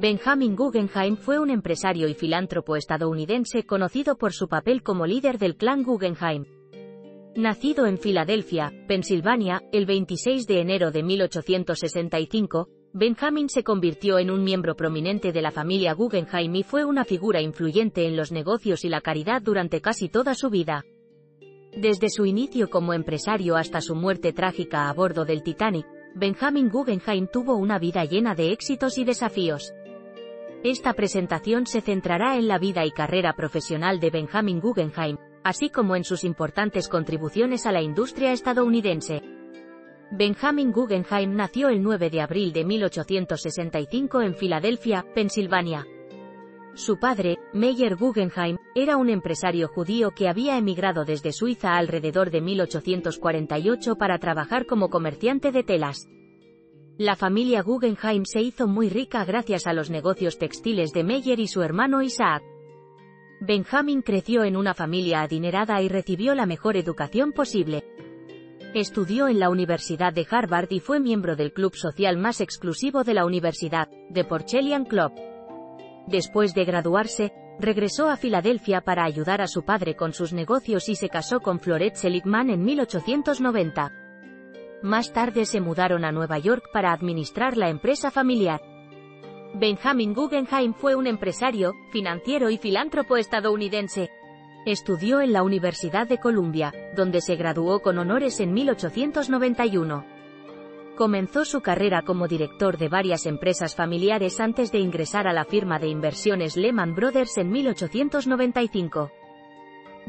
Benjamin Guggenheim fue un empresario y filántropo estadounidense conocido por su papel como líder del clan Guggenheim. Nacido en Filadelfia, Pensilvania, el 26 de enero de 1865, Benjamin se convirtió en un miembro prominente de la familia Guggenheim y fue una figura influyente en los negocios y la caridad durante casi toda su vida. Desde su inicio como empresario hasta su muerte trágica a bordo del Titanic, Benjamin Guggenheim tuvo una vida llena de éxitos y desafíos. Esta presentación se centrará en la vida y carrera profesional de Benjamin Guggenheim, así como en sus importantes contribuciones a la industria estadounidense. Benjamin Guggenheim nació el 9 de abril de 1865 en Filadelfia, Pensilvania. Su padre, Meyer Guggenheim, era un empresario judío que había emigrado desde Suiza alrededor de 1848 para trabajar como comerciante de telas. La familia Guggenheim se hizo muy rica gracias a los negocios textiles de Meyer y su hermano Isaac. Benjamin creció en una familia adinerada y recibió la mejor educación posible. Estudió en la Universidad de Harvard y fue miembro del club social más exclusivo de la universidad, The Porcellian Club. Después de graduarse, regresó a Filadelfia para ayudar a su padre con sus negocios y se casó con Florette Seligman en 1890. Más tarde se mudaron a Nueva York para administrar la empresa familiar. Benjamin Guggenheim fue un empresario, financiero y filántropo estadounidense. Estudió en la Universidad de Columbia, donde se graduó con honores en 1891. Comenzó su carrera como director de varias empresas familiares antes de ingresar a la firma de inversiones Lehman Brothers en 1895.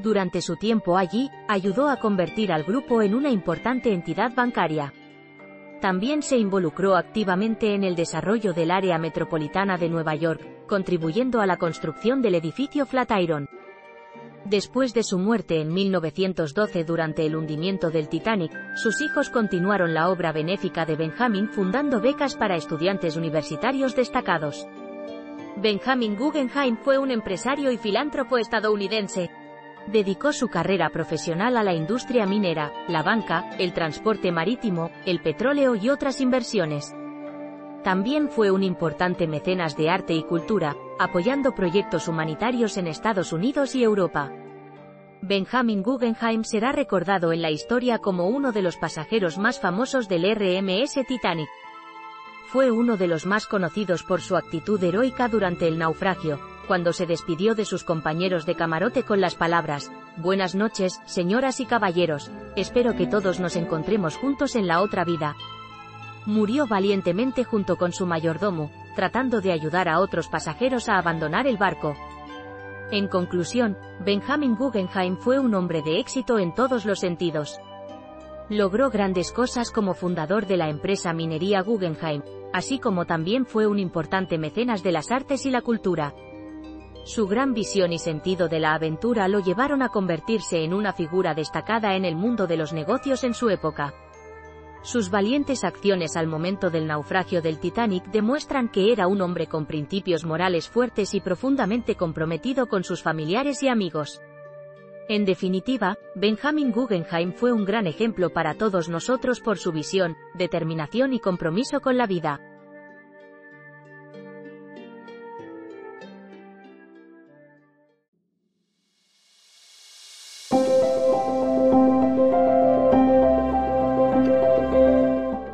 Durante su tiempo allí, ayudó a convertir al grupo en una importante entidad bancaria. También se involucró activamente en el desarrollo del área metropolitana de Nueva York, contribuyendo a la construcción del edificio Flatiron. Después de su muerte en 1912 durante el hundimiento del Titanic, sus hijos continuaron la obra benéfica de Benjamin fundando becas para estudiantes universitarios destacados. Benjamin Guggenheim fue un empresario y filántropo estadounidense, Dedicó su carrera profesional a la industria minera, la banca, el transporte marítimo, el petróleo y otras inversiones. También fue un importante mecenas de arte y cultura, apoyando proyectos humanitarios en Estados Unidos y Europa. Benjamin Guggenheim será recordado en la historia como uno de los pasajeros más famosos del RMS Titanic. Fue uno de los más conocidos por su actitud heroica durante el naufragio, cuando se despidió de sus compañeros de camarote con las palabras, Buenas noches, señoras y caballeros, espero que todos nos encontremos juntos en la otra vida. Murió valientemente junto con su mayordomo, tratando de ayudar a otros pasajeros a abandonar el barco. En conclusión, Benjamin Guggenheim fue un hombre de éxito en todos los sentidos. Logró grandes cosas como fundador de la empresa minería Guggenheim, así como también fue un importante mecenas de las artes y la cultura. Su gran visión y sentido de la aventura lo llevaron a convertirse en una figura destacada en el mundo de los negocios en su época. Sus valientes acciones al momento del naufragio del Titanic demuestran que era un hombre con principios morales fuertes y profundamente comprometido con sus familiares y amigos. En definitiva, Benjamin Guggenheim fue un gran ejemplo para todos nosotros por su visión, determinación y compromiso con la vida.